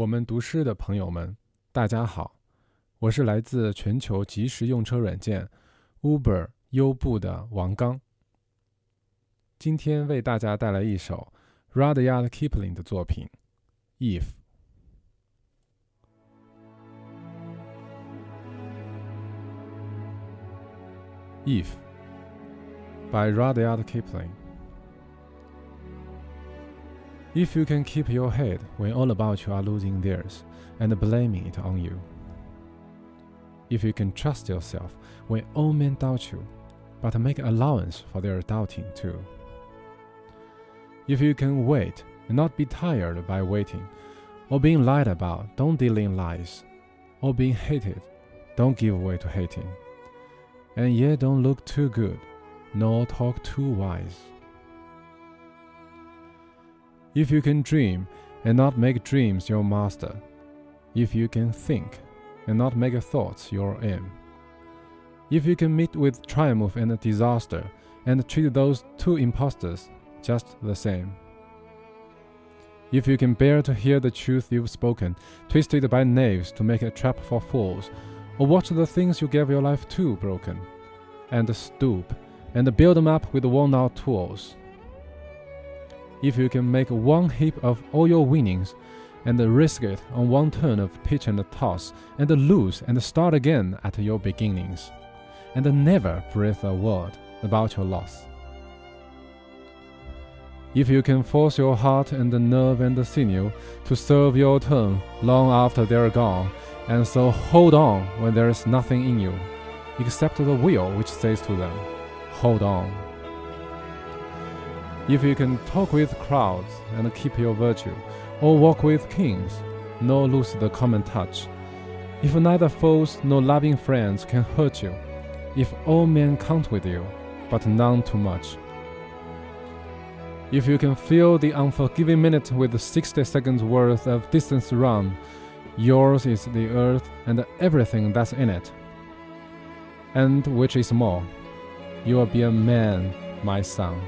我们读诗的朋友们，大家好，我是来自全球即时用车软件 Uber 优步的王刚。今天为大家带来一首 Rudyard Kipling 的作品《If》。If by Rudyard Kipling. If you can keep your head when all about you are losing theirs and blaming it on you. If you can trust yourself when all men doubt you, but make allowance for their doubting too. If you can wait and not be tired by waiting, or being lied about, don't deal in lies, or being hated, don't give way to hating, and yet don't look too good, nor talk too wise. If you can dream and not make dreams your master, if you can think and not make thoughts your aim, if you can meet with triumph and disaster and treat those two impostors just the same, if you can bear to hear the truth you've spoken, twisted by knaves to make a trap for fools, or watch the things you gave your life to broken, and stoop and build them up with worn out tools if you can make one heap of all your winnings and risk it on one turn of pitch and toss and lose and start again at your beginnings and never breathe a word about your loss. If you can force your heart and the nerve and the sinew to serve your turn long after they're gone, and so hold on when there is nothing in you, except the will which says to them, Hold on. If you can talk with crowds and keep your virtue, or walk with kings, nor lose the common touch, if neither foes nor loving friends can hurt you, if all men count with you, but none too much, if you can fill the unforgiving minute with 60 seconds worth of distance run, yours is the earth and everything that's in it. And which is more, you will be a man, my son.